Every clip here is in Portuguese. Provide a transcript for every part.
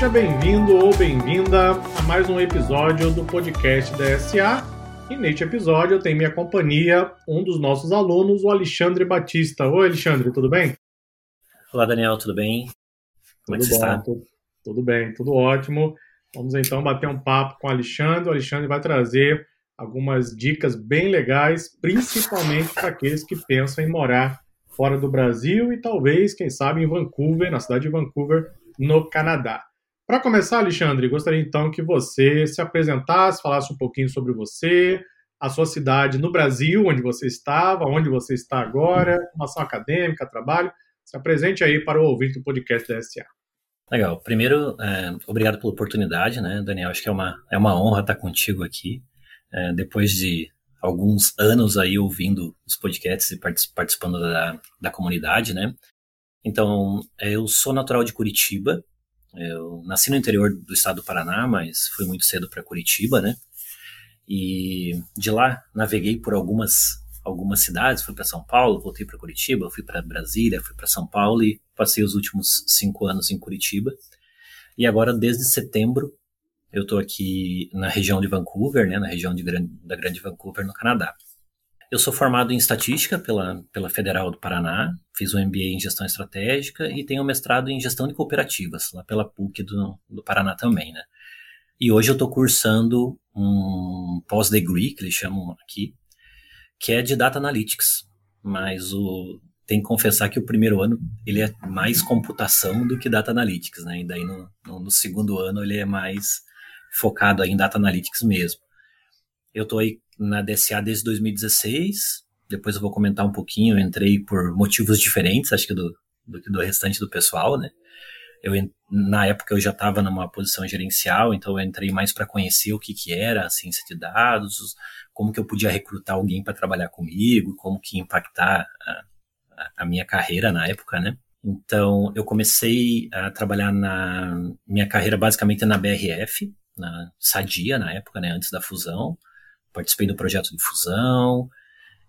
Seja bem-vindo ou bem-vinda a mais um episódio do podcast da SA. E neste episódio eu tenho minha companhia um dos nossos alunos, o Alexandre Batista. Oi, Alexandre, tudo bem? Olá, Daniel, tudo bem? Como tudo é que você bom, está? Tudo, tudo bem, tudo ótimo. Vamos então bater um papo com o Alexandre. O Alexandre vai trazer algumas dicas bem legais, principalmente para aqueles que pensam em morar fora do Brasil e talvez, quem sabe, em Vancouver, na cidade de Vancouver, no Canadá. Para começar, Alexandre, gostaria então que você se apresentasse, falasse um pouquinho sobre você, a sua cidade no Brasil, onde você estava, onde você está agora, formação acadêmica, trabalho. Se apresente aí para o ouvinte do podcast da SA. Legal. Primeiro, é, obrigado pela oportunidade, né, Daniel? Acho que é uma, é uma honra estar contigo aqui. É, depois de alguns anos aí ouvindo os podcasts e participando da, da comunidade, né? Então, eu sou natural de Curitiba. Eu nasci no interior do estado do Paraná, mas fui muito cedo para Curitiba, né? E de lá naveguei por algumas algumas cidades, fui para São Paulo, voltei para Curitiba, fui para Brasília, fui para São Paulo e passei os últimos cinco anos em Curitiba. E agora, desde setembro, eu estou aqui na região de Vancouver, né, na região de, da Grande Vancouver, no Canadá. Eu sou formado em estatística pela, pela Federal do Paraná, fiz um MBA em gestão estratégica e tenho um mestrado em gestão de cooperativas, lá pela PUC do, do Paraná também, né. E hoje eu estou cursando um pós-degree, que eles chamam aqui, que é de Data Analytics. Mas o, tem que confessar que o primeiro ano ele é mais computação do que Data Analytics, né? E daí no, no, no segundo ano ele é mais focado em Data Analytics mesmo. Eu estou aí na DSA desde 2016, depois eu vou comentar um pouquinho, eu entrei por motivos diferentes, acho que do, do, do restante do pessoal, né? Eu, na época eu já estava numa posição gerencial, então eu entrei mais para conhecer o que, que era a ciência de dados, como que eu podia recrutar alguém para trabalhar comigo, como que impactar a, a minha carreira na época, né? Então, eu comecei a trabalhar na minha carreira basicamente na BRF, na Sadia na época, né, antes da fusão. Participei do projeto de fusão,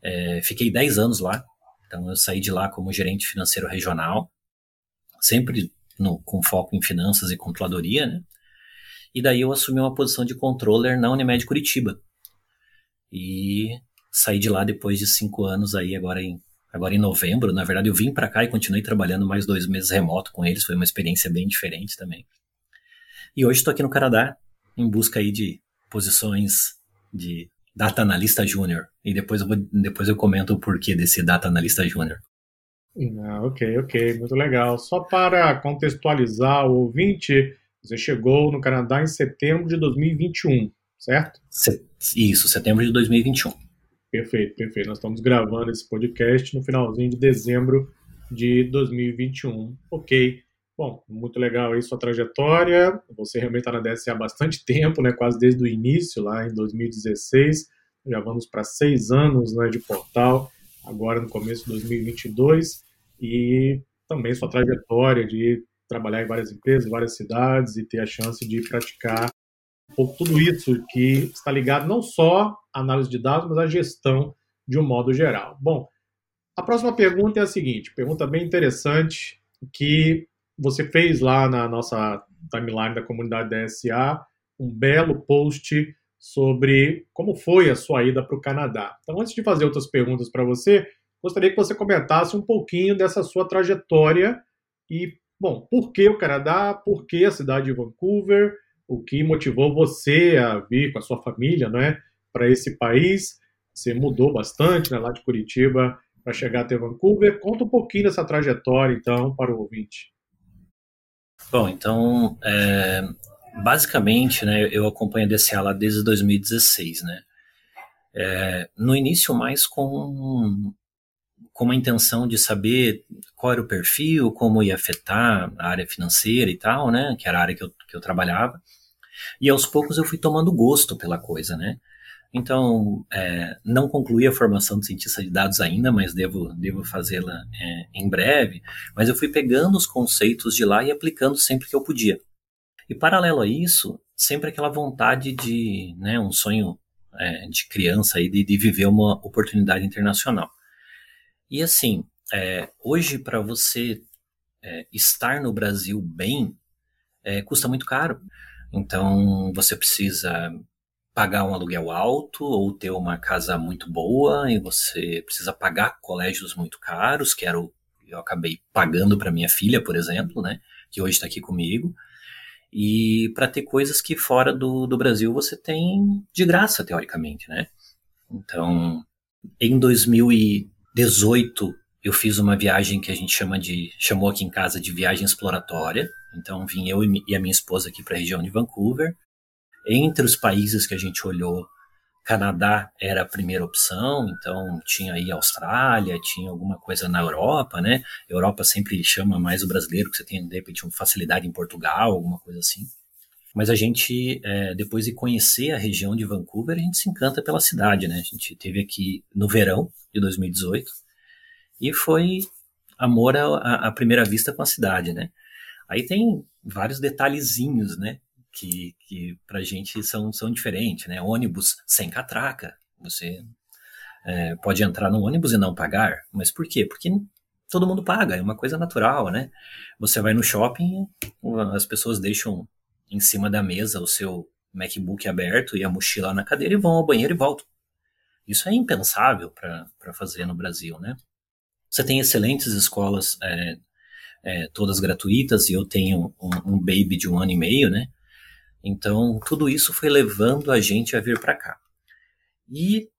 é, fiquei 10 anos lá. Então, eu saí de lá como gerente financeiro regional, sempre no, com foco em finanças e controladoria, né? E daí eu assumi uma posição de controller na Unimed Curitiba. E saí de lá depois de cinco anos aí, agora em, agora em novembro. Na verdade, eu vim para cá e continuei trabalhando mais dois meses remoto com eles. Foi uma experiência bem diferente também. E hoje estou aqui no Canadá em busca aí de posições de Data Analista Júnior. E depois eu, vou, depois eu comento o porquê desse Data Analista Júnior. Ah, ok, ok, muito legal. Só para contextualizar o ouvinte, você chegou no Canadá em setembro de 2021, certo? Isso, setembro de 2021. Perfeito, perfeito. Nós estamos gravando esse podcast no finalzinho de dezembro de 2021. Ok. Bom, muito legal aí sua trajetória. Você realmente está na DSA há bastante tempo, né? Quase desde o início, lá em 2016. Já vamos para seis anos né, de portal, agora no começo de 2022. E também sua trajetória de trabalhar em várias empresas, várias cidades e ter a chance de praticar um pouco tudo isso que está ligado não só à análise de dados, mas à gestão de um modo geral. Bom, a próxima pergunta é a seguinte, pergunta bem interessante que você fez lá na nossa timeline da comunidade da SA um belo post sobre como foi a sua ida para o Canadá. Então, antes de fazer outras perguntas para você, gostaria que você comentasse um pouquinho dessa sua trajetória e, bom, por que o Canadá, por que a cidade de Vancouver, o que motivou você a vir com a sua família, né, para esse país. Você mudou bastante, né, lá de Curitiba para chegar até Vancouver. Conta um pouquinho dessa trajetória, então, para o ouvinte. Bom, então, é, basicamente, né, eu acompanho a DCA lá desde 2016, né. É, no início, mais com, com uma intenção de saber qual era o perfil, como ia afetar a área financeira e tal, né, que era a área que eu, que eu trabalhava. E aos poucos eu fui tomando gosto pela coisa, né? Então, é, não concluí a formação de cientista de dados ainda, mas devo, devo fazê-la é, em breve. Mas eu fui pegando os conceitos de lá e aplicando sempre que eu podia. E paralelo a isso, sempre aquela vontade de, né, um sonho é, de criança aí de, de, viver uma oportunidade internacional. E assim, é, hoje para você é, estar no Brasil bem, é, custa muito caro. Então você precisa pagar um aluguel alto ou ter uma casa muito boa e você precisa pagar colégios muito caros, que era o eu acabei pagando para minha filha, por exemplo, né, que hoje está aqui comigo, e para ter coisas que fora do, do Brasil você tem de graça, teoricamente, né? Então, em 2018, eu fiz uma viagem que a gente chama de, chamou aqui em casa de viagem exploratória. Então, vim eu e a minha esposa aqui para a região de Vancouver. Entre os países que a gente olhou, Canadá era a primeira opção, então tinha aí Austrália, tinha alguma coisa na Europa, né? Europa sempre chama mais o brasileiro, que você tem, de repente, uma facilidade em Portugal, alguma coisa assim. Mas a gente, é, depois de conhecer a região de Vancouver, a gente se encanta pela cidade, né? A gente teve aqui no verão de 2018 e foi amor à, à primeira vista com a cidade, né? Aí tem vários detalhezinhos, né? Que, que pra gente são, são diferentes, né? Ônibus sem catraca, você é, pode entrar no ônibus e não pagar, mas por quê? Porque todo mundo paga, é uma coisa natural, né? Você vai no shopping, as pessoas deixam em cima da mesa o seu MacBook aberto e a mochila na cadeira e vão ao banheiro e voltam. Isso é impensável para fazer no Brasil, né? Você tem excelentes escolas, é, é, todas gratuitas, e eu tenho um, um, baby de um ano e meio, né? Então, tudo isso foi levando a gente a vir para cá. E,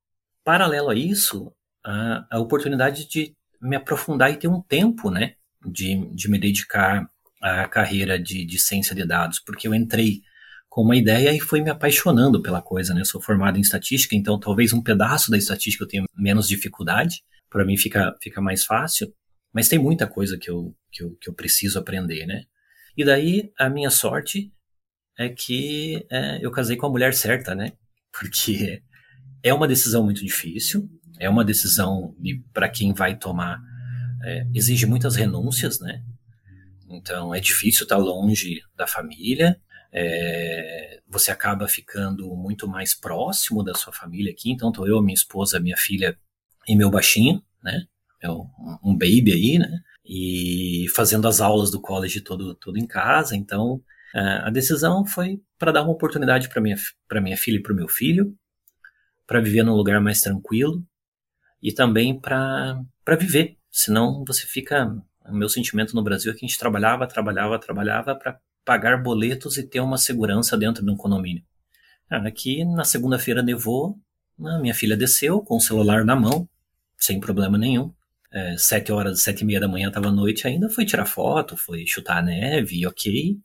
paralelo a isso, a, a oportunidade de me aprofundar e ter um tempo, né? De, de me dedicar a carreira de, de ciência de dados, porque eu entrei com uma ideia e fui me apaixonando pela coisa, né? Eu sou formado em estatística, então talvez um pedaço da estatística eu tenha menos dificuldade, para mim fica, fica mais fácil, mas tem muita coisa que eu, que, eu, que eu preciso aprender, né? E daí a minha sorte é que é, eu casei com a mulher certa, né? Porque é uma decisão muito difícil, é uma decisão para quem vai tomar, é, exige muitas renúncias, né? Então é difícil estar longe da família. É, você acaba ficando muito mais próximo da sua família aqui. Então tô eu, minha esposa, minha filha e meu baixinho, né? É um baby aí, né? E fazendo as aulas do college todo, todo em casa. Então a decisão foi para dar uma oportunidade para minha para minha filha e para o meu filho, para viver num lugar mais tranquilo e também para viver. Senão você fica o meu sentimento no Brasil é que a gente trabalhava, trabalhava, trabalhava para pagar boletos e ter uma segurança dentro de um condomínio. Aqui na segunda-feira nevou, minha filha desceu com o celular na mão, sem problema nenhum. É, sete horas, sete e meia da manhã estava noite ainda, foi tirar foto, foi chutar a neve, ok.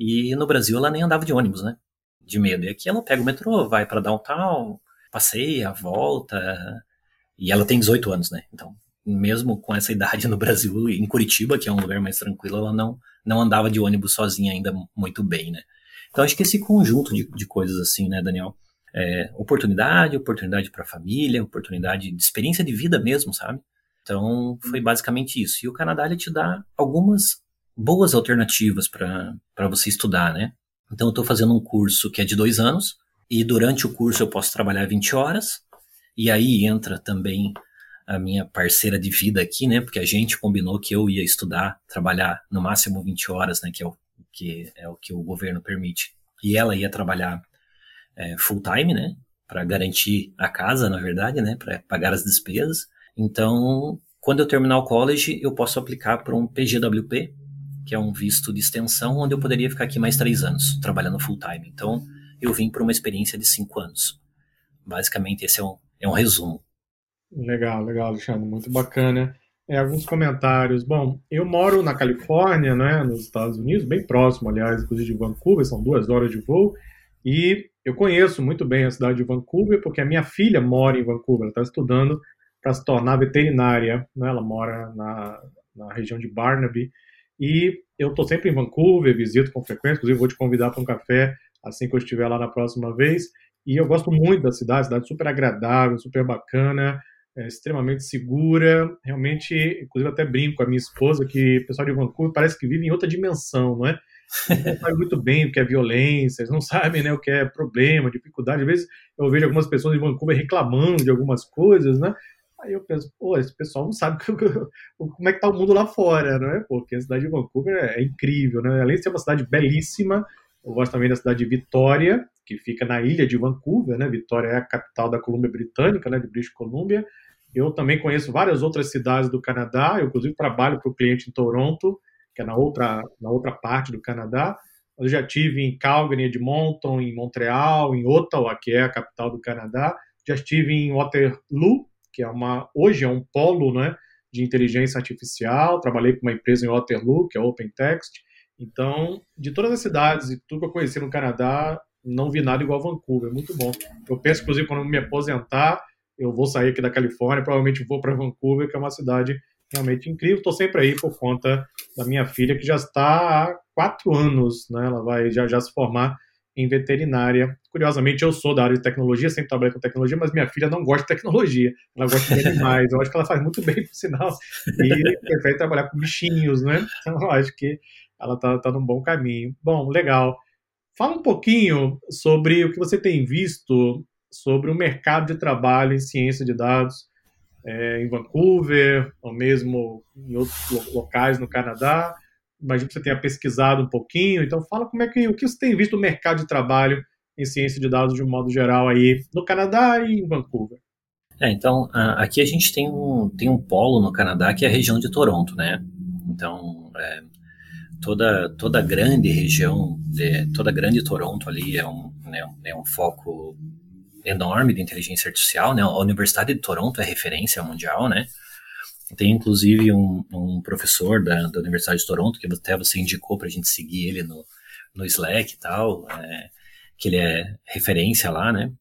E no Brasil ela nem andava de ônibus, né? De medo. E aqui ela pega o metrô, vai para downtown, passeia, volta. E ela tem 18 anos, né? Então mesmo com essa idade no Brasil, em Curitiba, que é um lugar mais tranquilo, ela não, não andava de ônibus sozinha ainda muito bem, né? Então acho que esse conjunto de, de coisas assim, né, Daniel? É, oportunidade, oportunidade para a família, oportunidade de experiência de vida mesmo, sabe? Então foi basicamente isso. E o Canadá ele te dá algumas boas alternativas para você estudar, né? Então eu estou fazendo um curso que é de dois anos, e durante o curso eu posso trabalhar 20 horas, e aí entra também a minha parceira de vida aqui, né? Porque a gente combinou que eu ia estudar, trabalhar no máximo 20 horas, né? Que é o que, é o, que o governo permite. E ela ia trabalhar é, full time, né? Para garantir a casa, na verdade, né? Para pagar as despesas. Então, quando eu terminar o college, eu posso aplicar para um PGWP, que é um visto de extensão, onde eu poderia ficar aqui mais três anos, trabalhando full time. Então, eu vim para uma experiência de cinco anos. Basicamente, esse é um, é um resumo. Legal, legal, Alexandre, muito bacana. É, alguns comentários. Bom, eu moro na Califórnia, né, nos Estados Unidos, bem próximo, aliás, inclusive de Vancouver, são duas horas de voo, e eu conheço muito bem a cidade de Vancouver, porque a minha filha mora em Vancouver, ela está estudando para se tornar veterinária, né, ela mora na, na região de Barnaby, e eu estou sempre em Vancouver, visito com frequência, inclusive vou te convidar para um café assim que eu estiver lá na próxima vez, e eu gosto muito da cidade, cidade super agradável, super bacana, é, extremamente segura. Realmente, inclusive, até brinco com a minha esposa que o pessoal de Vancouver parece que vive em outra dimensão, não é? não sabe muito bem o que é violência, eles não sabem né, o que é problema, dificuldade. Às vezes eu vejo algumas pessoas em Vancouver reclamando de algumas coisas, né? Aí eu penso, pô, esse pessoal não sabe como é que tá o mundo lá fora, né? Porque a cidade de Vancouver é incrível, né? Além de ser uma cidade belíssima, eu gosto também da cidade de Vitória, que fica na ilha de Vancouver, né? Vitória é a capital da Colômbia Britânica, né? De British Columbia. Eu também conheço várias outras cidades do Canadá. Eu, inclusive, trabalho para o cliente em Toronto, que é na outra, na outra parte do Canadá. Eu já tive em Calgary, Edmonton, em Montreal, em Ottawa, que é a capital do Canadá. Já estive em Waterloo, que é uma hoje é um polo, né, de inteligência artificial. Trabalhei com uma empresa em Waterloo, que é OpenText. Então, de todas as cidades e tudo que eu conheci no Canadá, não vi nada igual Vancouver. Muito bom. Eu penso, inclusive, quando me aposentar, eu vou sair aqui da Califórnia, provavelmente vou para Vancouver, que é uma cidade realmente incrível. Estou sempre aí por conta da minha filha, que já está há quatro anos, né? Ela vai já, já se formar em veterinária. Curiosamente, eu sou da área de tecnologia, sempre trabalhei com tecnologia, mas minha filha não gosta de tecnologia, ela gosta de animais. Eu acho que ela faz muito bem, por sinal, e prefere trabalhar com bichinhos, né? Então, eu acho que ela está tá num bom caminho. Bom, legal. Fala um pouquinho sobre o que você tem visto sobre o mercado de trabalho em ciência de dados é, em Vancouver, ou mesmo em outros locais no Canadá. Imagino que você tenha pesquisado um pouquinho. Então, fala como é que o que você tem visto no mercado de trabalho em ciência de dados de um modo geral aí no Canadá e em Vancouver. É, então, aqui a gente tem um, tem um polo no Canadá que é a região de Toronto, né? Então, é, toda, toda a grande região, de, toda a grande Toronto ali é um, né, é um foco enorme de inteligência artificial, né? A Universidade de Toronto é referência mundial, né? Tem inclusive um, um professor da, da, Universidade de Toronto, que até você indicou para a gente seguir ele no, no Slack e tal, é, que ele é referência lá, né?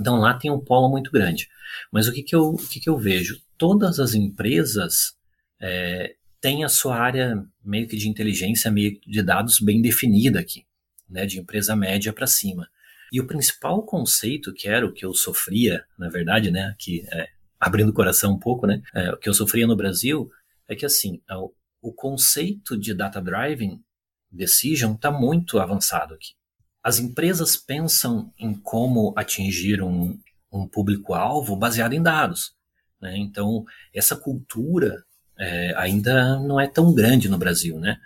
Então lá tem um polo muito grande. Mas o que, que, eu, o que, que eu vejo? Todas as empresas é, têm a sua área meio que de inteligência, meio de dados bem definida aqui, né? De empresa média para cima. E o principal conceito, que era o que eu sofria, na verdade, né, que é, abrindo o coração um pouco, né, é, o que eu sofria no Brasil, é que assim, é o, o conceito de data driving decision está muito avançado aqui. As empresas pensam em como atingir um, um público-alvo baseado em dados. Né? Então, essa cultura é, ainda não é tão grande no Brasil. Né?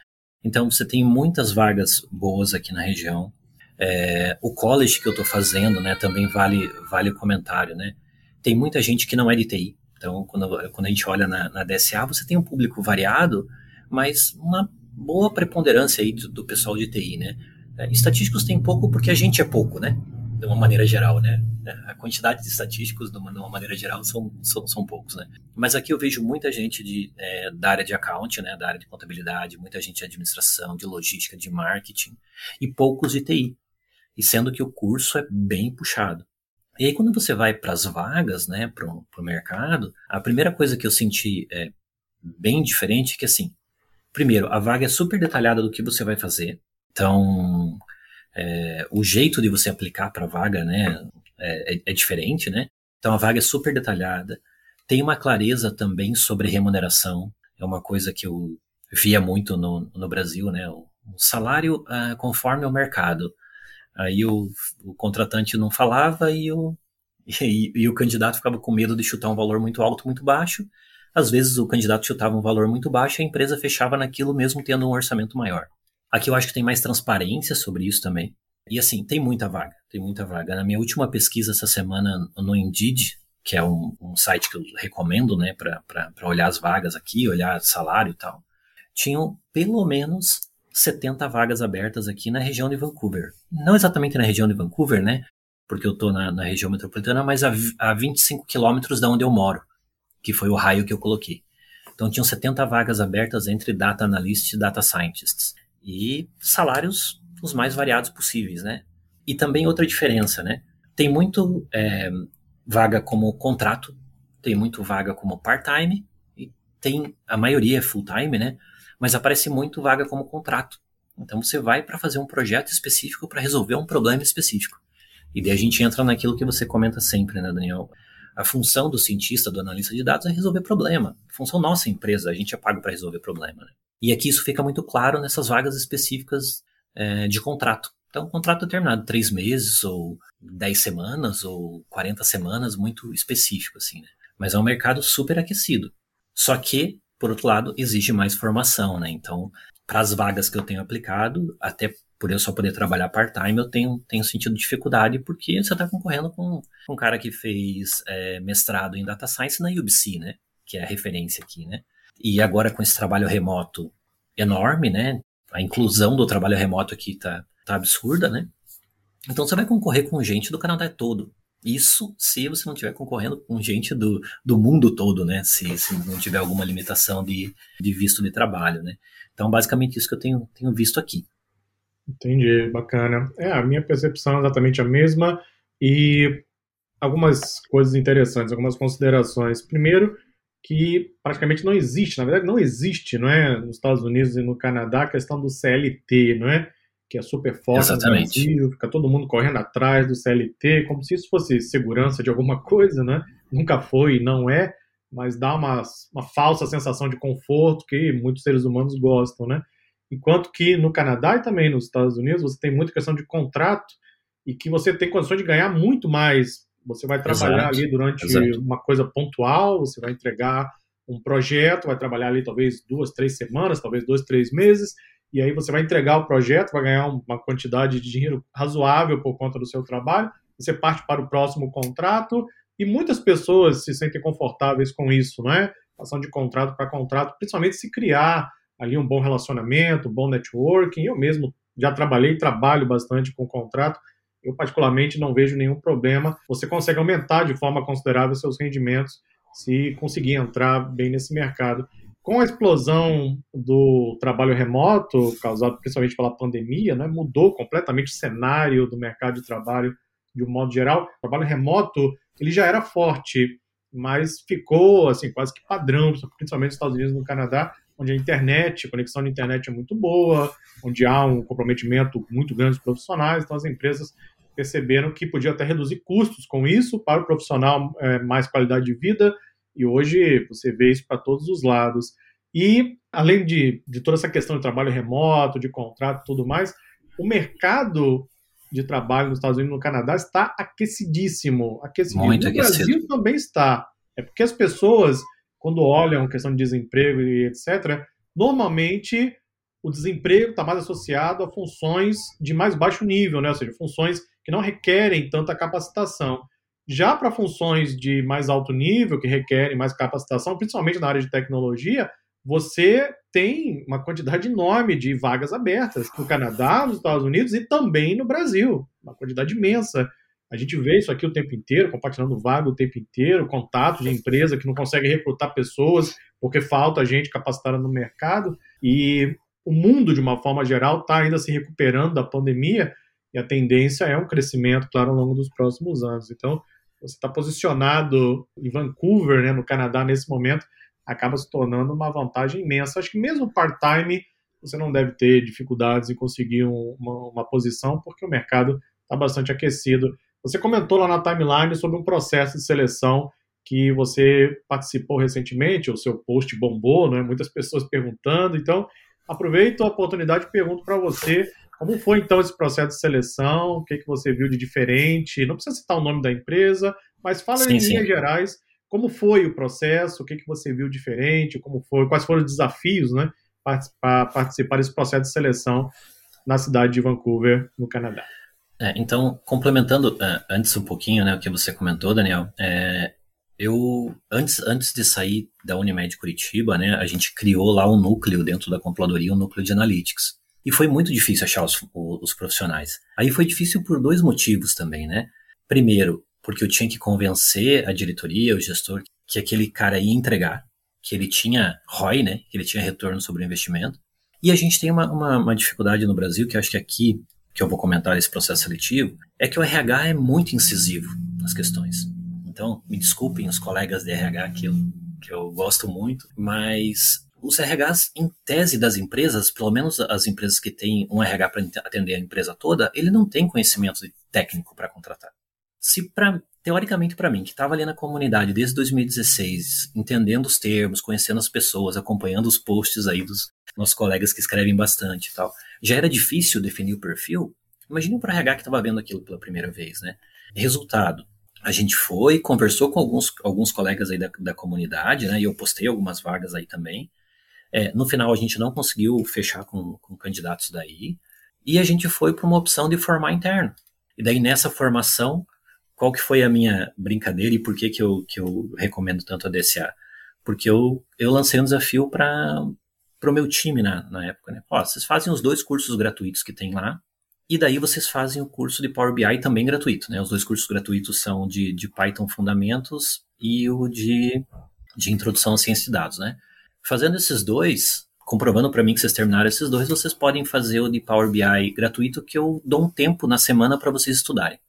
Então, você tem muitas vagas boas aqui na região. É, o college que eu estou fazendo, né, também vale, vale o comentário, né? Tem muita gente que não é de TI. Então, quando, quando a gente olha na, na DSA, você tem um público variado, mas uma boa preponderância aí do, do pessoal de TI, né? É, estatísticos tem pouco porque a gente é pouco, né? De uma maneira geral, né? É, a quantidade de estatísticos, de uma, de uma maneira geral, são, são, são, poucos, né? Mas aqui eu vejo muita gente de, é, da área de account, né? Da área de contabilidade, muita gente de administração, de logística, de marketing, e poucos de TI e sendo que o curso é bem puxado. E aí, quando você vai para as vagas, né, para o mercado, a primeira coisa que eu senti é bem diferente é que, assim, primeiro, a vaga é super detalhada do que você vai fazer. Então, é, o jeito de você aplicar para a vaga, né, é, é, é, diferente, né? Então, a vaga é super detalhada. Tem uma clareza também sobre remuneração. É uma coisa que eu via muito no, no Brasil, né? O, salário uh, conforme o mercado. Aí o, o contratante não falava e o, e, e, o candidato ficava com medo de chutar um valor muito alto, muito baixo. Às vezes o candidato chutava um valor muito baixo e a empresa fechava naquilo mesmo tendo um orçamento maior. Aqui eu acho que tem mais transparência sobre isso também. E assim, tem muita vaga, tem muita vaga. Na minha última pesquisa essa semana no Indeed, que é um, um site que eu recomendo, né, para olhar as vagas aqui, olhar salário e tal, tinham pelo menos 70 vagas abertas aqui na região de Vancouver. Não exatamente na região de Vancouver, né? Porque eu estou na, na, região metropolitana, mas a, a 25 quilômetros da onde eu moro, que foi o raio que eu coloquei. Então tinham 70 vagas abertas entre Data Analysts e Data Scientists. E salários os mais variados possíveis, né? E também outra diferença, né? Tem muito é, vaga como contrato, tem muito vaga como part-time, e tem a maioria é full-time, né? Mas aparece muito vaga como contrato. Então você vai para fazer um projeto específico para resolver um problema específico. E daí a gente entra naquilo que você comenta sempre, né, Daniel? A função do cientista, do analista de dados é resolver problema. Função nossa empresa, a gente é pago para resolver problema. Né? E aqui isso fica muito claro nessas vagas específicas é, de contrato. Então, um contrato determinado, três meses, ou dez semanas, ou quarenta semanas, muito específico, assim, né? Mas é um mercado super aquecido. Só que, por outro lado, exige mais formação, né? Então, para as vagas que eu tenho aplicado, até por eu só poder trabalhar part-time, eu tenho, tenho sentido dificuldade, porque você está concorrendo com, com um cara que fez é, mestrado em Data Science na UBC, né? Que é a referência aqui, né? E agora com esse trabalho remoto enorme, né? A inclusão do trabalho remoto aqui tá, tá absurda, né? Então você vai concorrer com gente do Canadá todo. Isso se você não estiver concorrendo com gente do, do mundo todo, né? Se, se não tiver alguma limitação de, de visto de trabalho, né? Então, basicamente isso que eu tenho, tenho visto aqui. Entendi, bacana. É, a minha percepção é exatamente a mesma e algumas coisas interessantes, algumas considerações. Primeiro, que praticamente não existe, na verdade não existe, não é, nos Estados Unidos e no Canadá, a questão do CLT, não é? Que é super forte Exatamente. no Brasil, fica todo mundo correndo atrás do CLT, como se isso fosse segurança de alguma coisa, né? Nunca foi e não é, mas dá uma, uma falsa sensação de conforto que muitos seres humanos gostam, né? Enquanto que no Canadá e também nos Estados Unidos você tem muita questão de contrato e que você tem condições de ganhar muito mais. Você vai trabalhar Exato. ali durante Exato. uma coisa pontual, você vai entregar um projeto, vai trabalhar ali talvez duas, três semanas, talvez dois, três meses, e aí você vai entregar o projeto, vai ganhar uma quantidade de dinheiro razoável por conta do seu trabalho, você parte para o próximo contrato, e muitas pessoas se sentem confortáveis com isso, não é? Passando de contrato para contrato, principalmente se criar ali um bom relacionamento, um bom networking. Eu mesmo já trabalhei e trabalho bastante com contrato. Eu, particularmente, não vejo nenhum problema. Você consegue aumentar de forma considerável seus rendimentos se conseguir entrar bem nesse mercado. Com a explosão do trabalho remoto, causado principalmente pela pandemia, né, mudou completamente o cenário do mercado de trabalho de um modo geral. O trabalho remoto ele já era forte, mas ficou assim quase que padrão, principalmente nos Estados Unidos e no Canadá, onde a internet, a conexão de internet é muito boa, onde há um comprometimento muito grande dos profissionais, então as empresas perceberam que podia até reduzir custos com isso para o profissional é, mais qualidade de vida, e hoje você vê isso para todos os lados. E, além de, de toda essa questão de trabalho remoto, de contrato e tudo mais, o mercado de trabalho nos Estados Unidos e no Canadá está aquecidíssimo. aquecidíssimo. Muito no aquecido. Brasil também está. É porque as pessoas quando olham questão de desemprego e etc., normalmente o desemprego está mais associado a funções de mais baixo nível, né? ou seja, funções que não requerem tanta capacitação. Já para funções de mais alto nível, que requerem mais capacitação, principalmente na área de tecnologia, você tem uma quantidade enorme de vagas abertas no Canadá, nos Estados Unidos e também no Brasil, uma quantidade imensa. A gente vê isso aqui o tempo inteiro, compartilhando vaga o tempo inteiro, contatos de empresa que não consegue recrutar pessoas porque falta gente capacitada no mercado. E o mundo, de uma forma geral, está ainda se recuperando da pandemia e a tendência é um crescimento, claro, ao longo dos próximos anos. Então, você está posicionado em Vancouver, né, no Canadá, nesse momento, acaba se tornando uma vantagem imensa. Acho que mesmo part-time você não deve ter dificuldades em conseguir um, uma, uma posição, porque o mercado está bastante aquecido. Você comentou lá na timeline sobre um processo de seleção que você participou recentemente, o seu post bombou, né? muitas pessoas perguntando. Então, aproveito a oportunidade e pergunto para você como foi então esse processo de seleção, o que, que você viu de diferente? Não precisa citar o nome da empresa, mas fala sim, em sim. linhas gerais como foi o processo, o que, que você viu diferente, como foi, quais foram os desafios né, para participar desse processo de seleção na cidade de Vancouver, no Canadá. É, então, complementando uh, antes um pouquinho né, o que você comentou, Daniel, é, eu, antes, antes de sair da Unimed Curitiba, né, a gente criou lá um núcleo dentro da compiladoria, um núcleo de analytics. E foi muito difícil achar os, os profissionais. Aí foi difícil por dois motivos também, né? Primeiro, porque eu tinha que convencer a diretoria, o gestor, que aquele cara ia entregar, que ele tinha ROI, né? Que ele tinha retorno sobre o investimento. E a gente tem uma, uma, uma dificuldade no Brasil, que acho que aqui que eu vou comentar esse processo seletivo, é que o RH é muito incisivo nas questões. Então, me desculpem os colegas de RH que eu, que eu gosto muito, mas os RHs, em tese das empresas, pelo menos as empresas que têm um RH para atender a empresa toda, ele não tem conhecimento técnico para contratar. Se para teoricamente para mim, que estava ali na comunidade desde 2016, entendendo os termos, conhecendo as pessoas, acompanhando os posts aí dos nossos colegas que escrevem bastante e tal, já era difícil definir o perfil. Imagine para RH que estava vendo aquilo pela primeira vez, né? Resultado, a gente foi, conversou com alguns, alguns colegas aí da, da comunidade, né? E eu postei algumas vagas aí também. É, no final, a gente não conseguiu fechar com, com candidatos daí. E a gente foi para uma opção de formar interno. E daí, nessa formação, qual que foi a minha brincadeira e por que, que, eu, que eu recomendo tanto a DSA? Porque eu, eu lancei um desafio para o meu time na, na época. Né? Ó, vocês fazem os dois cursos gratuitos que tem lá, e daí vocês fazem o curso de Power BI também gratuito, né? Os dois cursos gratuitos são de, de Python Fundamentos e o de, de Introdução à Ciência de Dados, né? Fazendo esses dois, comprovando para mim que vocês terminaram esses dois, vocês podem fazer o de Power BI gratuito, que eu dou um tempo na semana para vocês estudarem.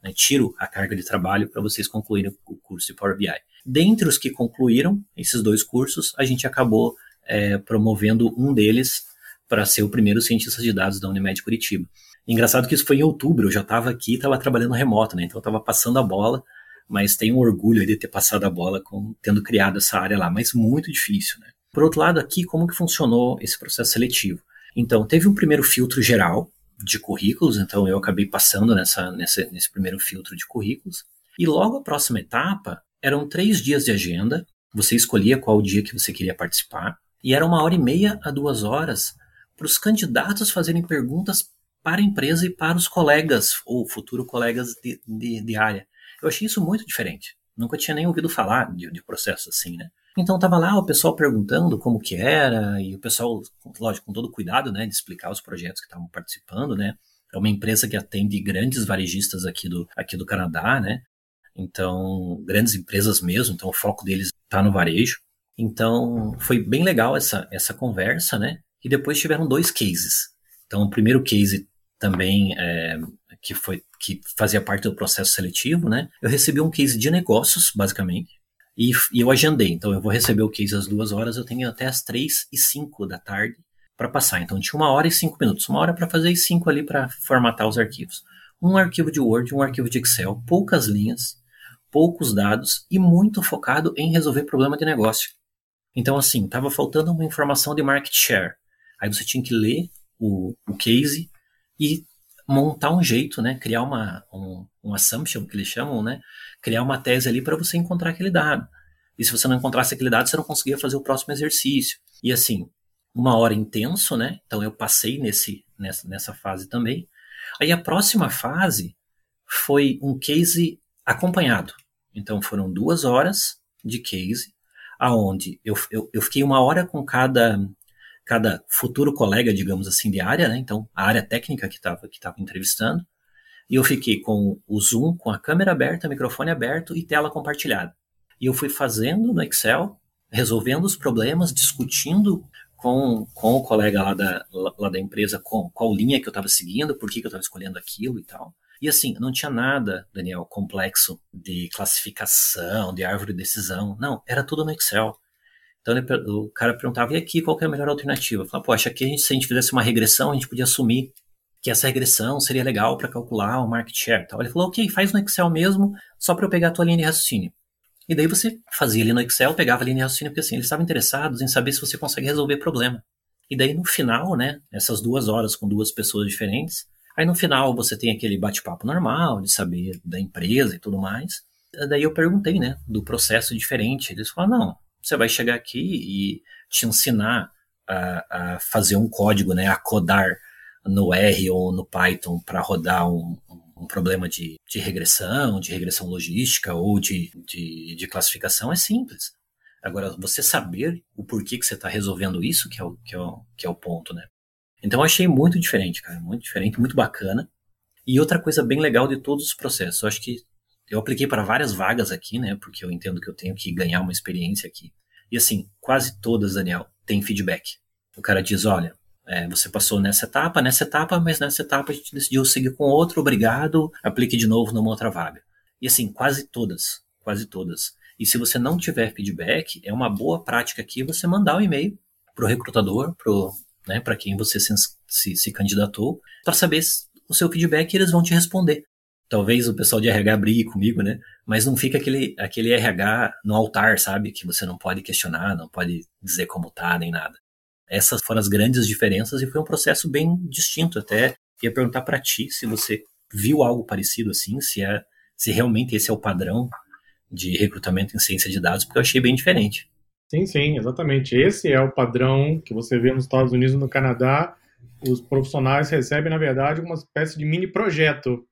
Né? Tiro a carga de trabalho para vocês concluírem o curso de Power BI. Dentre os que concluíram esses dois cursos, a gente acabou é, promovendo um deles para ser o primeiro cientista de dados da Unimed Curitiba. Engraçado que isso foi em outubro, eu já estava aqui, estava trabalhando remoto, né? Então eu estava passando a bola, mas tenho orgulho de ter passado a bola com tendo criado essa área lá, mas muito difícil, né? Por outro lado, aqui como que funcionou esse processo seletivo? Então, teve um primeiro filtro geral de currículos, então eu acabei passando nessa, nessa nesse primeiro filtro de currículos. E logo a próxima etapa eram três dias de agenda. Você escolhia qual dia que você queria participar. E era uma hora e meia a duas horas para os candidatos fazerem perguntas para a empresa e para os colegas, ou futuro colegas de, de, de área. Eu achei isso muito diferente. Nunca tinha nem ouvido falar de, de processo assim, né? Então tava lá o pessoal perguntando como que era, e o pessoal, lógico, com todo cuidado, né, de explicar os projetos que estavam participando, né? É uma empresa que atende grandes varejistas aqui do, aqui do Canadá, né? Então, grandes empresas mesmo, então o foco deles está no varejo. Então, foi bem legal essa, essa conversa, né? E depois tiveram dois cases. Então, o primeiro case também é, que foi que fazia parte do processo seletivo, né? Eu recebi um case de negócios, basicamente, e, e eu agendei. Então eu vou receber o case às duas horas, eu tenho até as três e cinco da tarde para passar. Então tinha uma hora e cinco minutos, uma hora para fazer e cinco ali para formatar os arquivos. Um arquivo de Word, um arquivo de Excel, poucas linhas, poucos dados e muito focado em resolver problema de negócio. Então assim, estava faltando uma informação de market share. Aí você tinha que ler o, o case, e montar um jeito, né? Criar uma, um, um assumption, que eles chamam, né? Criar uma tese ali para você encontrar aquele dado. E se você não encontrasse aquele dado, você não conseguia fazer o próximo exercício. E assim, uma hora intenso, né? Então eu passei nesse, nessa, nessa fase também. Aí a próxima fase foi um case acompanhado. Então foram duas horas de case, aonde eu, eu, eu fiquei uma hora com cada cada futuro colega, digamos assim, de área, né? Então, a área técnica que estava que tava entrevistando. E eu fiquei com o Zoom, com a câmera aberta, microfone aberto e tela compartilhada. E eu fui fazendo no Excel, resolvendo os problemas, discutindo com, com o colega lá da, lá da empresa com, qual linha que eu estava seguindo, por que, que eu estava escolhendo aquilo e tal. E assim, não tinha nada, Daniel, complexo de classificação, de árvore de decisão. Não, era tudo no Excel. Então ele, o cara perguntava, e aqui, qual é a melhor alternativa? Eu falava, acho que a gente, se a gente fizesse uma regressão, a gente podia assumir que essa regressão seria legal para calcular o market share. Ele falou, ok, faz no Excel mesmo, só para eu pegar a tua linha de raciocínio. E daí você fazia ali no Excel, pegava a linha de raciocínio, porque assim, eles estavam interessados em saber se você consegue resolver problema. E daí no final, né, essas duas horas com duas pessoas diferentes, aí no final você tem aquele bate-papo normal, de saber da empresa e tudo mais. Daí eu perguntei, né, do processo diferente. Eles falaram, não, você vai chegar aqui e te ensinar a, a fazer um código, né, a codar no R ou no Python para rodar um, um problema de, de, regressão, de regressão logística ou de, de, de, classificação é simples. Agora, você saber o porquê que você está resolvendo isso que é, o, que, é o, que é o ponto, né? Então, eu achei muito diferente, cara, muito diferente, muito bacana. E outra coisa bem legal de todos os processos, eu acho que eu apliquei para várias vagas aqui, né? Porque eu entendo que eu tenho que ganhar uma experiência aqui. E assim, quase todas, Daniel, tem feedback. O cara diz: olha, é, você passou nessa etapa, nessa etapa, mas nessa etapa a gente decidiu seguir com outro, obrigado, aplique de novo numa outra vaga. E assim, quase todas, quase todas. E se você não tiver feedback, é uma boa prática aqui você mandar um e-mail pro recrutador, pro, né, para quem você se, se, se candidatou, para saber o seu feedback e eles vão te responder. Talvez o pessoal de RH brigue comigo, né? Mas não fica aquele, aquele RH no altar, sabe? Que você não pode questionar, não pode dizer como tá, nem nada. Essas foram as grandes diferenças e foi um processo bem distinto. Até ia perguntar para ti se você viu algo parecido assim, se é, se realmente esse é o padrão de recrutamento em ciência de dados, porque eu achei bem diferente. Sim, sim, exatamente. Esse é o padrão que você vê nos Estados Unidos e no Canadá. Os profissionais recebem, na verdade, uma espécie de mini projeto.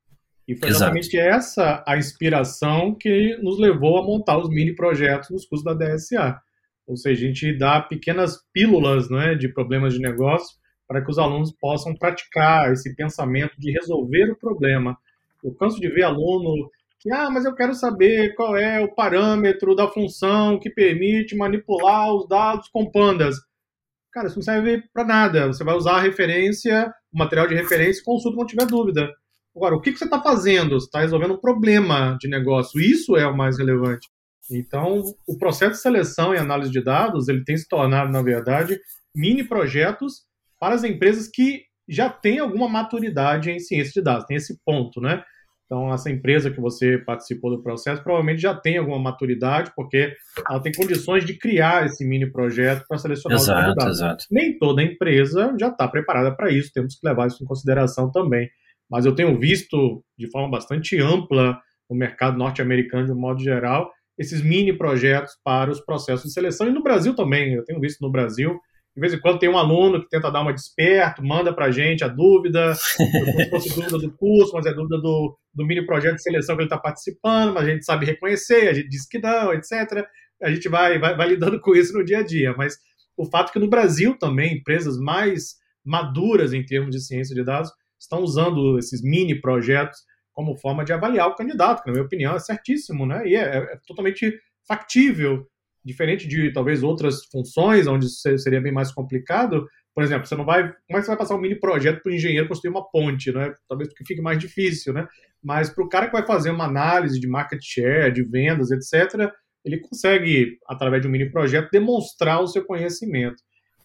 E foi exatamente Exato. essa a inspiração que nos levou a montar os mini projetos nos cursos da DSA. Ou seja, a gente dá pequenas pílulas né, de problemas de negócio para que os alunos possam praticar esse pensamento de resolver o problema. Eu canso de ver aluno que, ah, mas eu quero saber qual é o parâmetro da função que permite manipular os dados com pandas. Cara, isso não serve para nada. Você vai usar a referência, o material de referência e consulta quando tiver dúvida. Agora, o que, que você está fazendo? Você está resolvendo um problema de negócio. Isso é o mais relevante. Então, o processo de seleção e análise de dados, ele tem se tornado, na verdade, mini projetos para as empresas que já têm alguma maturidade em ciência de dados. Tem esse ponto, né? Então, essa empresa que você participou do processo provavelmente já tem alguma maturidade, porque ela tem condições de criar esse mini projeto para selecionar exato, os candidatos. Exato. Nem toda empresa já está preparada para isso, temos que levar isso em consideração também. Mas eu tenho visto de forma bastante ampla no mercado norte-americano, de um modo geral, esses mini projetos para os processos de seleção, e no Brasil também, eu tenho visto no Brasil, de vez em quando tem um aluno que tenta dar uma desperto, manda para a gente a dúvida, se fosse dúvida do curso, mas é dúvida do, do mini projeto de seleção que ele está participando, mas a gente sabe reconhecer, a gente diz que não, etc. A gente vai, vai, vai lidando com isso no dia a dia. Mas o fato é que no Brasil também, empresas mais maduras em termos de ciência de dados estão usando esses mini projetos como forma de avaliar o candidato, que, na minha opinião, é certíssimo, né? E é, é totalmente factível diferente de talvez outras funções, onde seria bem mais complicado, por exemplo, você não vai. Como é que você vai passar um mini projeto para o engenheiro construir uma ponte, né? Talvez porque fique mais difícil, né? Mas para o cara que vai fazer uma análise de market share, de vendas, etc., ele consegue, através de um mini projeto, demonstrar o seu conhecimento.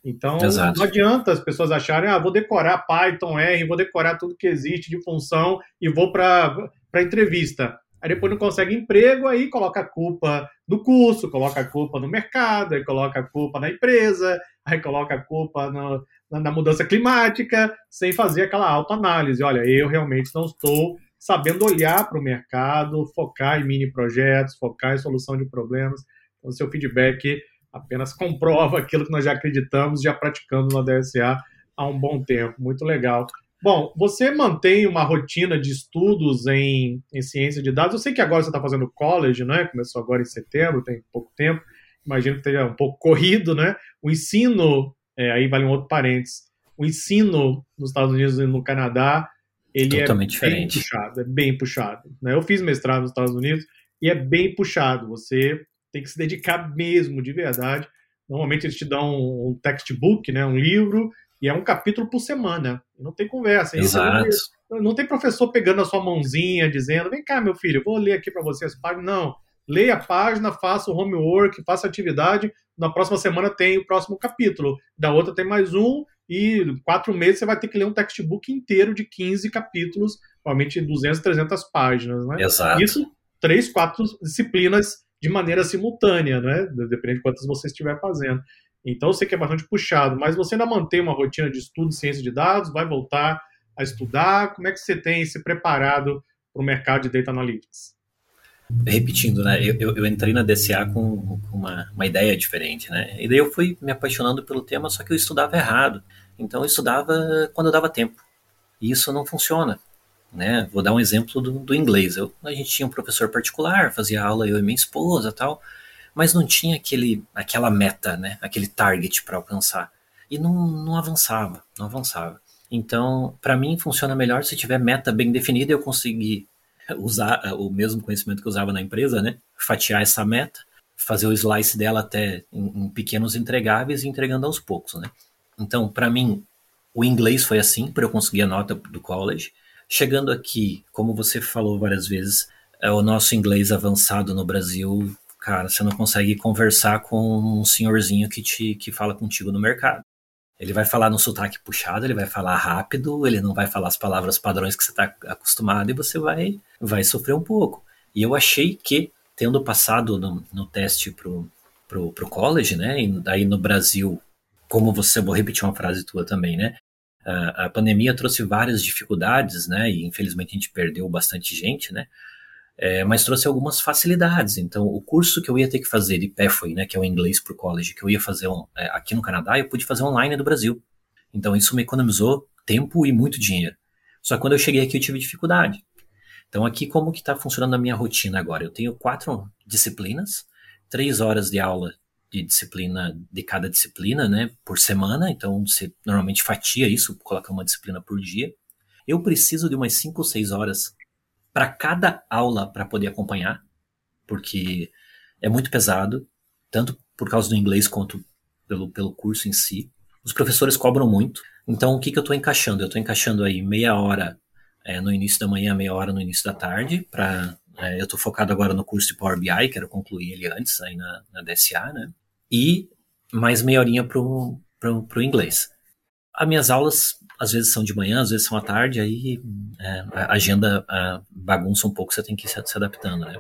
Então, Exato. não adianta as pessoas acharem, ah, vou decorar Python, R, vou decorar tudo que existe de função e vou para a entrevista aí depois não consegue emprego, aí coloca a culpa no curso, coloca a culpa no mercado, aí coloca a culpa na empresa, aí coloca a culpa no, na, na, mudança climática, sem fazer aquela autoanálise. Olha, eu realmente não estou sabendo olhar para o mercado, focar em mini projetos, focar em solução de problemas. Então, seu feedback apenas comprova aquilo que nós já acreditamos, já praticamos na DSA há um bom tempo. Muito legal. Bom, você mantém uma rotina de estudos em, em ciência de dados. Eu sei que agora você está fazendo college, né? Começou agora em setembro, tem pouco tempo. Imagino que esteja um pouco corrido, né? O ensino, é, aí vale um outro parênteses, o ensino nos Estados Unidos e no Canadá, ele é Totalmente é diferente. bem puxado, é bem puxado. Né? Eu fiz mestrado nos Estados Unidos e é bem puxado. Você tem que se dedicar mesmo, de verdade. Normalmente eles te dão um textbook, né, um livro, e é um capítulo por semana. Não tem conversa. Exato. Não, não tem professor pegando a sua mãozinha, dizendo: vem cá, meu filho, vou ler aqui para você as páginas. Não. Leia a página, faça o homework, faça a atividade. Na próxima semana tem o próximo capítulo. Da outra tem mais um. E quatro meses você vai ter que ler um textbook inteiro de 15 capítulos, provavelmente 200, 300 páginas. Né? Exato. Isso, três, quatro disciplinas de maneira simultânea, né? Depende de quantas você estiver fazendo. Então, eu sei que é bastante puxado, mas você ainda mantém uma rotina de estudo de ciência de dados, vai voltar a estudar? Como é que você tem se preparado para o mercado de Data Analytics? Repetindo, né? Eu, eu, eu entrei na DCA com, com uma, uma ideia diferente, né? E daí eu fui me apaixonando pelo tema, só que eu estudava errado. Então, eu estudava quando eu dava tempo. E isso não funciona. Né? Vou dar um exemplo do, do inglês. Eu, a gente tinha um professor particular, fazia aula eu e minha esposa tal mas não tinha aquele, aquela meta, né? Aquele target para alcançar. E não, não avançava, não avançava. Então, para mim, funciona melhor se tiver meta bem definida e eu conseguir usar eh, o mesmo conhecimento que eu usava na empresa, né? Fatiar essa meta, fazer o slice dela até em, em pequenos entregáveis e entregando aos poucos, né? Então, para mim, o inglês foi assim, para eu conseguir a nota do college. Chegando aqui, como você falou várias vezes, é o nosso inglês avançado no Brasil cara, você não consegue conversar com um senhorzinho que te que fala contigo no mercado. Ele vai falar no sotaque puxado, ele vai falar rápido, ele não vai falar as palavras padrões que você está acostumado e você vai, vai sofrer um pouco. E eu achei que, tendo passado no, no teste pro, pro, pro college, né, e daí no Brasil, como você, vou repetir uma frase tua também, né, a, a pandemia trouxe várias dificuldades, né, e infelizmente a gente perdeu bastante gente, né, é, mas trouxe algumas facilidades. Então, o curso que eu ia ter que fazer de PEFOI, né, que é o inglês para o college, que eu ia fazer é, aqui no Canadá, eu pude fazer online do Brasil. Então, isso me economizou tempo e muito dinheiro. Só que quando eu cheguei aqui, eu tive dificuldade. Então, aqui, como que está funcionando a minha rotina agora? Eu tenho quatro disciplinas, três horas de aula de disciplina de cada disciplina, né, por semana. Então, você normalmente fatia isso, coloca uma disciplina por dia. Eu preciso de umas cinco ou seis horas para cada aula para poder acompanhar, porque é muito pesado, tanto por causa do inglês quanto pelo, pelo curso em si. Os professores cobram muito, então o que, que eu estou encaixando? Eu estou encaixando aí meia hora é, no início da manhã, meia hora no início da tarde, para eu estou focado agora no curso de Power BI, quero concluir ele antes aí na, na DSA, né? E mais meia horinha pro, pro inglês. As minhas aulas às vezes são de manhã, às vezes são à tarde, aí é, a agenda a bagunça um pouco, você tem que ir se, se adaptando, né?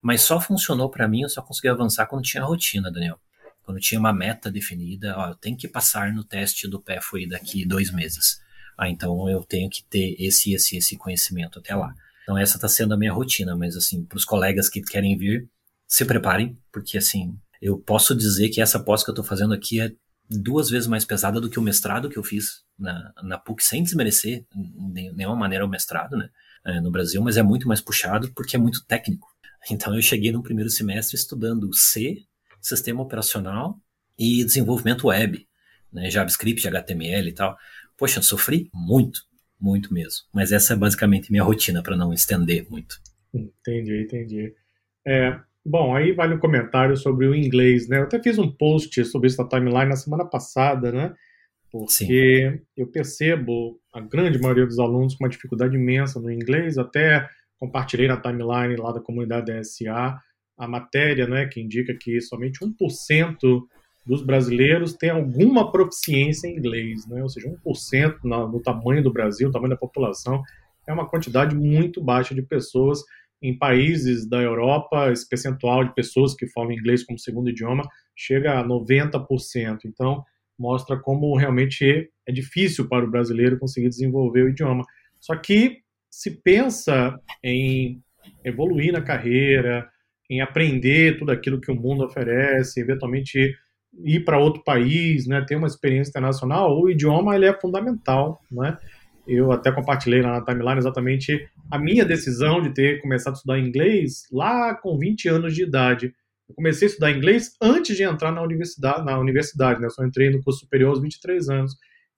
Mas só funcionou para mim, eu só consegui avançar quando tinha rotina, Daniel. Quando tinha uma meta definida, ó, eu tenho que passar no teste do PEFOI daqui dois meses. Ah, então eu tenho que ter esse, esse, esse conhecimento até lá. Então essa está sendo a minha rotina, mas assim, para os colegas que querem vir, se preparem, porque assim, eu posso dizer que essa pós que eu estou fazendo aqui é duas vezes mais pesada do que o mestrado que eu fiz na, na PUC, sem desmerecer de nenhuma maneira o mestrado, né, é, no Brasil, mas é muito mais puxado porque é muito técnico. Então eu cheguei no primeiro semestre estudando C, sistema operacional e desenvolvimento web, né, JavaScript, HTML e tal. Poxa, eu sofri muito, muito mesmo. Mas essa é basicamente minha rotina para não estender muito. Entendi, entendi. É, bom, aí vale um comentário sobre o inglês, né? Eu até fiz um post sobre isso na timeline na semana passada, né? Porque Sim. eu percebo a grande maioria dos alunos com uma dificuldade imensa no inglês, até compartilhei na timeline lá da comunidade da SA a matéria, né, que indica que somente 1% dos brasileiros tem alguma proficiência em inglês, né? ou seja, 1% no, no tamanho do Brasil, tamanho da população, é uma quantidade muito baixa de pessoas. Em países da Europa, esse percentual de pessoas que falam inglês como segundo idioma chega a 90%. Então, mostra como realmente é difícil para o brasileiro conseguir desenvolver o idioma. Só que se pensa em evoluir na carreira, em aprender tudo aquilo que o mundo oferece, eventualmente ir para outro país, né, ter uma experiência internacional, o idioma ele é fundamental, né? Eu até compartilhei lá na timeline exatamente a minha decisão de ter começado a estudar inglês lá com 20 anos de idade. Eu comecei a estudar inglês antes de entrar na universidade, na universidade, né? Eu só entrei no curso superior aos 23 anos.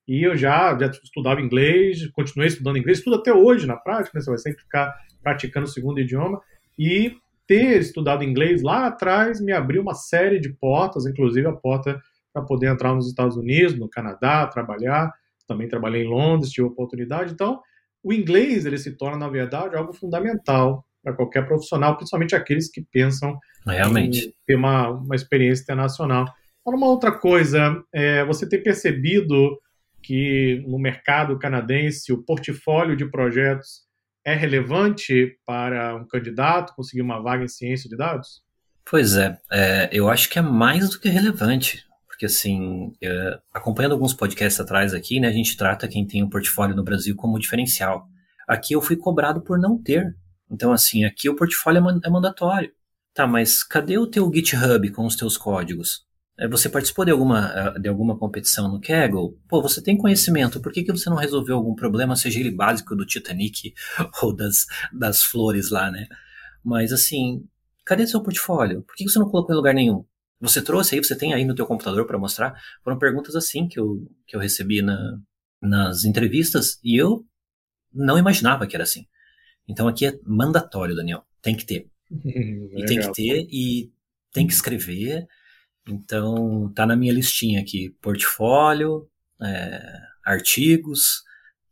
E eu já, já estudava inglês, continuei estudando inglês, estudo até hoje na prática, né? Você vai sempre ficar praticando o segundo idioma. E ter estudado inglês lá atrás me abriu uma série de portas, inclusive a porta para poder entrar nos Estados Unidos, no Canadá, trabalhar. Também trabalhei em Londres, tive oportunidade. Então, o inglês ele se torna, na verdade, algo fundamental para qualquer profissional, principalmente aqueles que pensam Realmente. em ter uma, uma experiência internacional. Fala uma outra coisa, é, você tem percebido que no mercado canadense o portfólio de projetos é relevante para um candidato conseguir uma vaga em ciência de dados? Pois é, é eu acho que é mais do que relevante, porque assim, é, acompanhando alguns podcasts atrás aqui, né, a gente trata quem tem um portfólio no Brasil como diferencial. Aqui eu fui cobrado por não ter. Então, assim, aqui o portfólio é, é mandatório. Tá, mas cadê o teu GitHub com os teus códigos? É, você participou de alguma, eh, de alguma competição no Kaggle? Pô, você tem conhecimento, por que, que você não resolveu algum problema, seja ele básico do Titanic ou das, das flores lá, né? Mas assim, cadê seu portfólio? Por que, que você não colocou em lugar nenhum? Você trouxe aí, você tem aí no teu computador para mostrar? Foram perguntas assim que eu, que eu recebi na, nas entrevistas e eu não imaginava que era assim. Então aqui é mandatório, Daniel. Tem que ter. e tem que ter e tem que escrever então, tá na minha listinha aqui, portfólio, é, artigos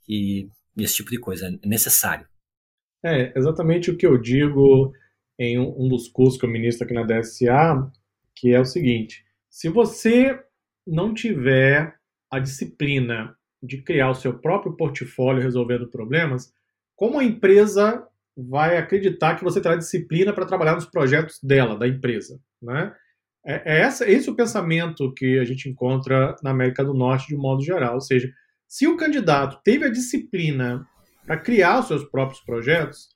e esse tipo de coisa, é necessário. É, exatamente o que eu digo em um dos cursos que eu ministro aqui na DSA, que é o seguinte, se você não tiver a disciplina de criar o seu próprio portfólio resolvendo problemas, como a empresa vai acreditar que você terá disciplina para trabalhar nos projetos dela, da empresa, né? É, é essa, esse o pensamento que a gente encontra na América do Norte de um modo geral. Ou seja, se o candidato teve a disciplina para criar os seus próprios projetos,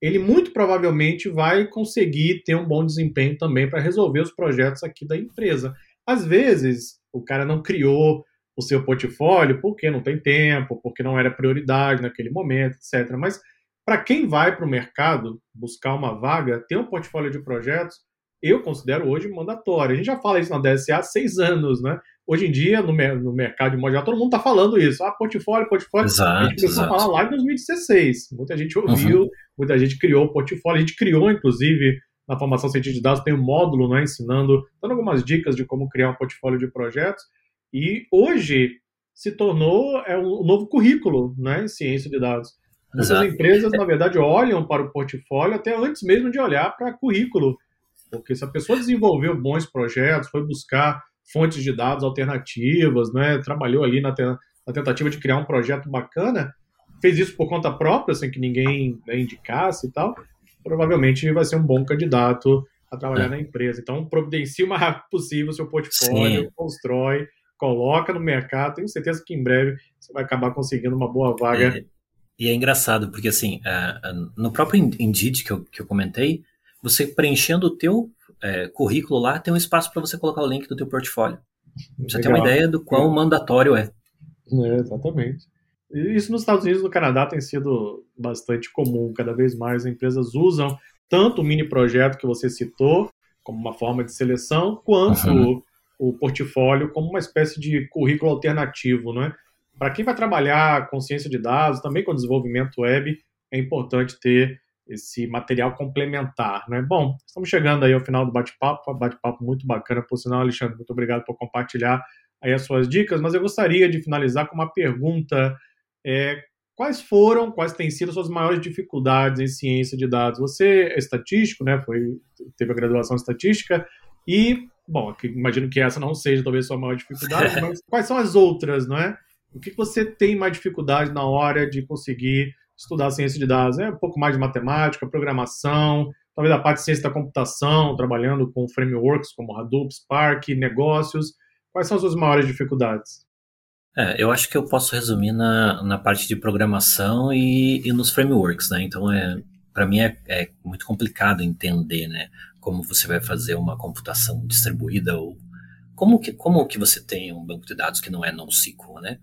ele muito provavelmente vai conseguir ter um bom desempenho também para resolver os projetos aqui da empresa. Às vezes, o cara não criou o seu portfólio porque não tem tempo, porque não era prioridade naquele momento, etc. Mas para quem vai para o mercado buscar uma vaga, ter um portfólio de projetos, eu considero hoje mandatório. A gente já fala isso na DSA há seis anos, né? Hoje em dia, no, no mercado de modo geral, todo mundo está falando isso. Ah, portfólio, portfólio. Exato, a gente começou a falar lá em 2016. Muita gente ouviu, uhum. muita gente criou portfólio. A gente criou, inclusive, na formação científica de dados, tem um módulo né, ensinando, dando algumas dicas de como criar um portfólio de projetos. E hoje se tornou é, um novo currículo né, em ciência de dados. Muitas empresas, na verdade, olham para o portfólio até antes mesmo de olhar para currículo. Porque se a pessoa desenvolveu bons projetos, foi buscar fontes de dados alternativas, né, trabalhou ali na, na tentativa de criar um projeto bacana, fez isso por conta própria, sem que ninguém né, indicasse e tal, provavelmente vai ser um bom candidato a trabalhar é. na empresa. Então, providencie o mais rápido possível seu portfólio, Sim. constrói, coloca no mercado. Tenho certeza que em breve você vai acabar conseguindo uma boa vaga. É, e é engraçado, porque assim, uh, no próprio Indeed que eu, que eu comentei, você preenchendo o teu é, currículo lá, tem um espaço para você colocar o link do teu portfólio. Você tem uma ideia do quão mandatório é. É, exatamente. Isso nos Estados Unidos e no Canadá tem sido bastante comum. Cada vez mais empresas usam tanto o mini projeto que você citou, como uma forma de seleção, quanto uhum. o, o, portfólio como uma espécie de currículo alternativo. Né? Para quem vai trabalhar com ciência de dados, também com desenvolvimento web, é importante ter esse material complementar. Né? Bom, estamos chegando aí ao final do bate-papo, bate-papo muito bacana, por sinal, Alexandre, muito obrigado por compartilhar aí as suas dicas, mas eu gostaria de finalizar com uma pergunta é, quais foram, quais têm sido suas maiores dificuldades em ciência de dados? Você é estatístico, né? Foi, teve a graduação em estatística e, bom, imagino que essa não seja talvez sua maior dificuldade, mas quais são as outras, não é? O que você tem mais dificuldade na hora de conseguir estudar ciência de dados? É um pouco mais de matemática, programação, talvez a parte de ciência da computação, trabalhando com frameworks como Hadoop, Spark, negócios. Quais são as suas maiores dificuldades? É, eu acho que eu posso resumir na, na parte de programação e, e nos frameworks, né? Então, é, para mim é, é, muito complicado entender, né? Como você vai fazer uma computação distribuída ou como que, como que você tem um banco de dados que não é NoSQL, né?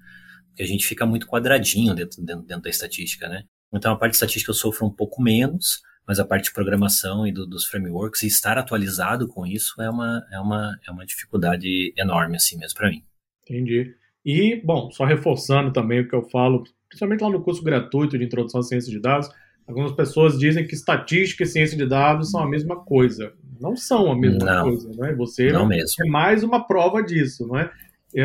Porque a gente fica muito quadradinho dentro, dentro, dentro da estatística, né? Então, a parte de estatística eu sofro um pouco menos, mas a parte de programação e do, dos frameworks e estar atualizado com isso é uma, é uma, é uma dificuldade enorme, assim mesmo, para mim. Entendi. E, bom, só reforçando também o que eu falo, principalmente lá no curso gratuito de Introdução à Ciência de Dados, algumas pessoas dizem que estatística e ciência de dados são a mesma coisa. Não são a mesma não, coisa, né? Você não mesmo. é mais uma prova disso, não é?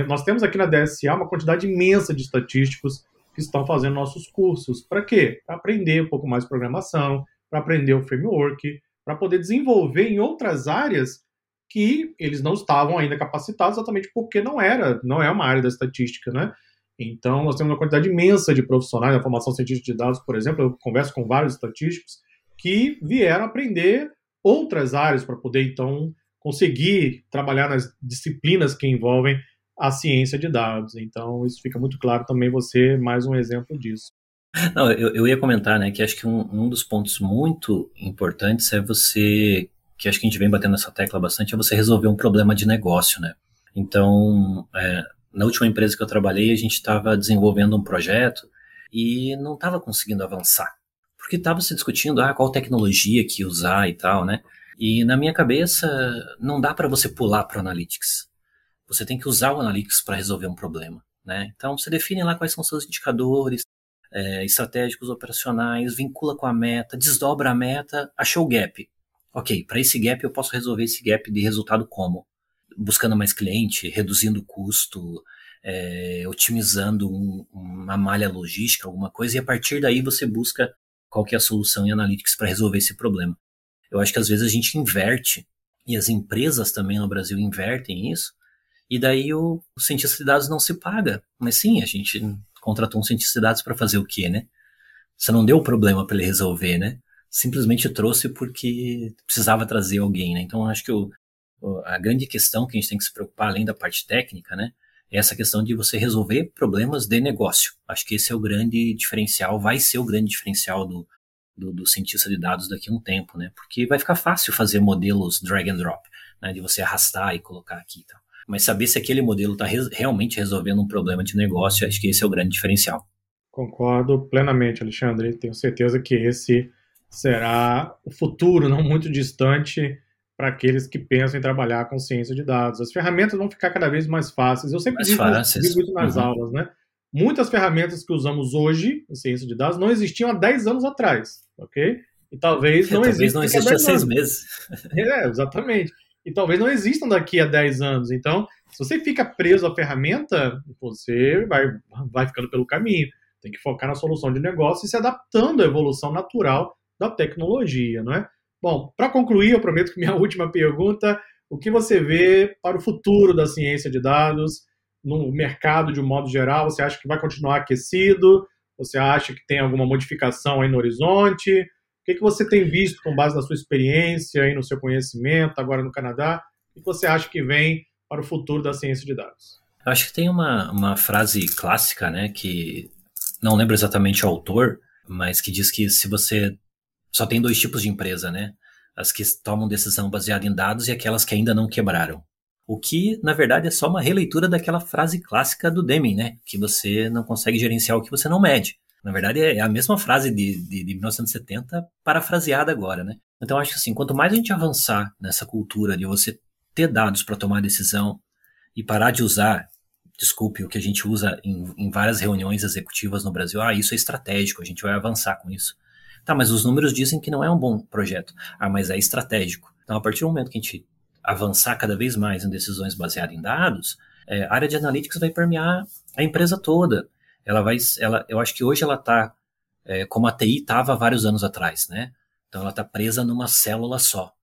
Nós temos aqui na DSA uma quantidade imensa de estatísticos que estão fazendo nossos cursos. Para quê? Para aprender um pouco mais de programação, para aprender o framework, para poder desenvolver em outras áreas que eles não estavam ainda capacitados exatamente porque não era, não é uma área da estatística, né? Então, nós temos uma quantidade imensa de profissionais da formação científica de dados, por exemplo, eu converso com vários estatísticos que vieram aprender outras áreas para poder, então, conseguir trabalhar nas disciplinas que envolvem a ciência de dados. Então, isso fica muito claro também você, mais um exemplo disso. Não, eu, eu ia comentar, né, que acho que um, um dos pontos muito importantes é você que acho que a gente vem batendo essa tecla bastante, é você resolver um problema de negócio, né? Então, é, na última empresa que eu trabalhei, a gente estava desenvolvendo um projeto e não estava conseguindo avançar. Porque estava se discutindo ah, qual tecnologia que usar e tal, né? E na minha cabeça, não dá para você pular para o Analytics. Você tem que usar o Analytics para resolver um problema, né? Então, você define lá quais são seus indicadores é, estratégicos, operacionais, vincula com a meta, desdobra a meta, achou o gap ok, para esse gap eu posso resolver esse gap de resultado como? Buscando mais cliente, reduzindo o custo, é, otimizando um, uma malha logística, alguma coisa, e a partir daí você busca qual que é a solução em Analytics para resolver esse problema. Eu acho que às vezes a gente inverte, e as empresas também no Brasil invertem isso, e daí o, o cientista de dados não se paga. Mas sim, a gente contratou um cientista de dados para fazer o quê, né? Você não deu o problema para ele resolver, né? simplesmente trouxe porque precisava trazer alguém, né? Então acho que o, a grande questão que a gente tem que se preocupar, além da parte técnica, né? É essa questão de você resolver problemas de negócio. Acho que esse é o grande diferencial, vai ser o grande diferencial do, do, do, cientista de dados daqui a um tempo, né? Porque vai ficar fácil fazer modelos drag and drop, né? De você arrastar e colocar aqui e tal. Mas saber se aquele modelo está re realmente resolvendo um problema de negócio, acho que esse é o grande diferencial. Concordo plenamente, Alexandre. Tenho certeza que esse será o futuro, não muito distante, para aqueles que pensam em trabalhar com ciência de dados. As ferramentas vão ficar cada vez mais fáceis. Eu sempre mais digo, fáceis. digo isso nas uhum. aulas, né? Muitas ferramentas que usamos hoje em ciência de dados não existiam há 10 anos atrás, ok? E talvez não é, talvez não existam há seis meses. É, exatamente. E talvez não existam daqui a 10 anos. Então, se você fica preso à ferramenta, você vai, vai ficando pelo caminho. Tem que focar na solução de negócio e se adaptando à evolução natural da tecnologia, não é? Bom, para concluir, eu prometo que minha última pergunta, o que você vê para o futuro da ciência de dados no mercado de um modo geral? Você acha que vai continuar aquecido? Você acha que tem alguma modificação aí no horizonte? Que, que você tem visto com base na sua experiência e no seu conhecimento agora no Canadá? O que você acha que vem para o futuro da ciência de dados? Acho que tem uma, uma frase clássica, né, que não lembro exatamente o autor, mas que diz que se você só tem dois tipos de empresa, né? As que tomam decisão baseada em dados e aquelas que ainda não quebraram. O que, na verdade, é só uma releitura daquela frase clássica do Deming, né? Que você não consegue gerenciar o que você não mede. Na verdade, é a mesma frase de, de, de 1970 parafraseada agora, né? Então, acho que assim, quanto mais a gente avançar nessa cultura de você ter dados para tomar decisão e parar de usar, desculpe, o que a gente usa em, em várias reuniões executivas no Brasil, ah, isso é estratégico, a gente vai avançar com isso. Tá, mas os números dizem que não é um bom projeto. Ah, mas é estratégico. Então, a partir do momento que a gente avançar cada vez mais em decisões baseadas em dados, é, a área de analytics vai permear a empresa toda. Ela vai, ela, eu acho que hoje ela está é, como a TI estava vários anos atrás, né? Então ela está presa numa célula só.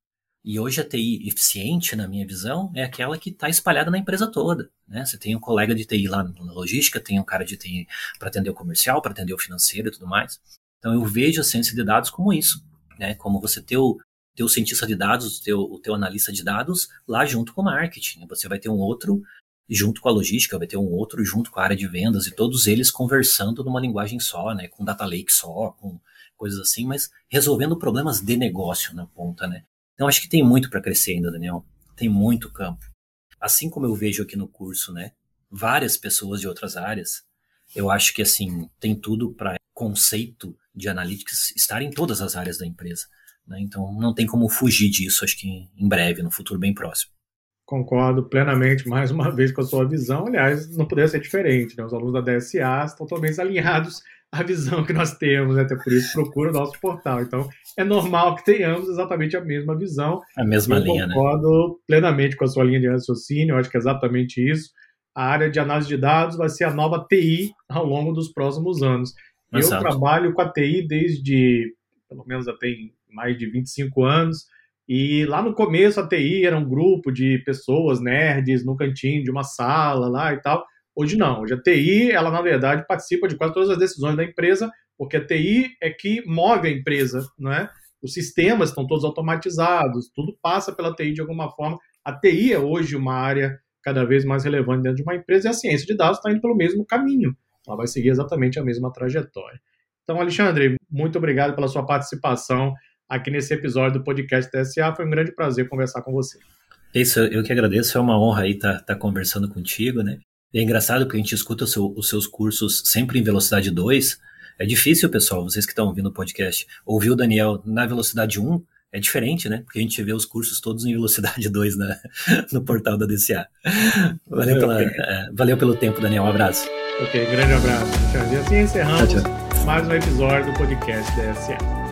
E hoje a TI eficiente, na minha visão, é aquela que está espalhada na empresa toda. Né? Você tem um colega de TI lá na logística, tem um cara de TI para atender o comercial, para atender o financeiro e tudo mais. Então eu vejo a ciência de dados como isso, né? Como você ter o teu cientista de dados, o teu, o teu analista de dados lá junto com o marketing. Você vai ter um outro junto com a logística, vai ter um outro junto com a área de vendas e todos eles conversando numa linguagem só, né? Com data lake só, com coisas assim, mas resolvendo problemas de negócio na ponta, né? Então acho que tem muito para crescer ainda, Daniel. Tem muito campo. Assim como eu vejo aqui no curso, né? Várias pessoas de outras áreas, eu acho que assim tem tudo para conceito de analytics estar em todas as áreas da empresa. Né? Então não tem como fugir disso, acho que em breve, no futuro bem próximo. Concordo plenamente, mais uma vez, com a sua visão. Aliás, não poderia ser diferente. Né? Os alunos da DSA estão totalmente alinhados à visão que nós temos, né? até por isso procura o nosso portal. Então, é normal que tenhamos exatamente a mesma visão. A mesma Eu linha, né? concordo plenamente com a sua linha de raciocínio, eu acho que é exatamente isso. A área de análise de dados vai ser a nova TI ao longo dos próximos anos. Exato. Eu trabalho com a TI desde, pelo menos tem mais de 25 anos, e lá no começo a TI era um grupo de pessoas nerds no cantinho de uma sala lá e tal. Hoje não, hoje a TI, ela na verdade participa de quase todas as decisões da empresa, porque a TI é que move a empresa, não é? Os sistemas estão todos automatizados, tudo passa pela TI de alguma forma. A TI é hoje uma área cada vez mais relevante dentro de uma empresa e a ciência de dados está indo pelo mesmo caminho ela vai seguir exatamente a mesma trajetória. Então, Alexandre, muito obrigado pela sua participação aqui nesse episódio do podcast TSA. Foi um grande prazer conversar com você. Isso, eu que agradeço. É uma honra aí estar tá, tá conversando contigo, né? é engraçado porque a gente escuta seu, os seus cursos sempre em velocidade 2. É difícil, pessoal, vocês que estão ouvindo o podcast, ouvir o Daniel na velocidade 1 é diferente, né? Porque a gente vê os cursos todos em velocidade 2 na, no portal da DCA. Valeu, pela, é, valeu pelo tempo, Daniel. Um abraço. Ok, grande abraço. E assim encerramos tchau, tchau. mais um episódio do podcast DSA.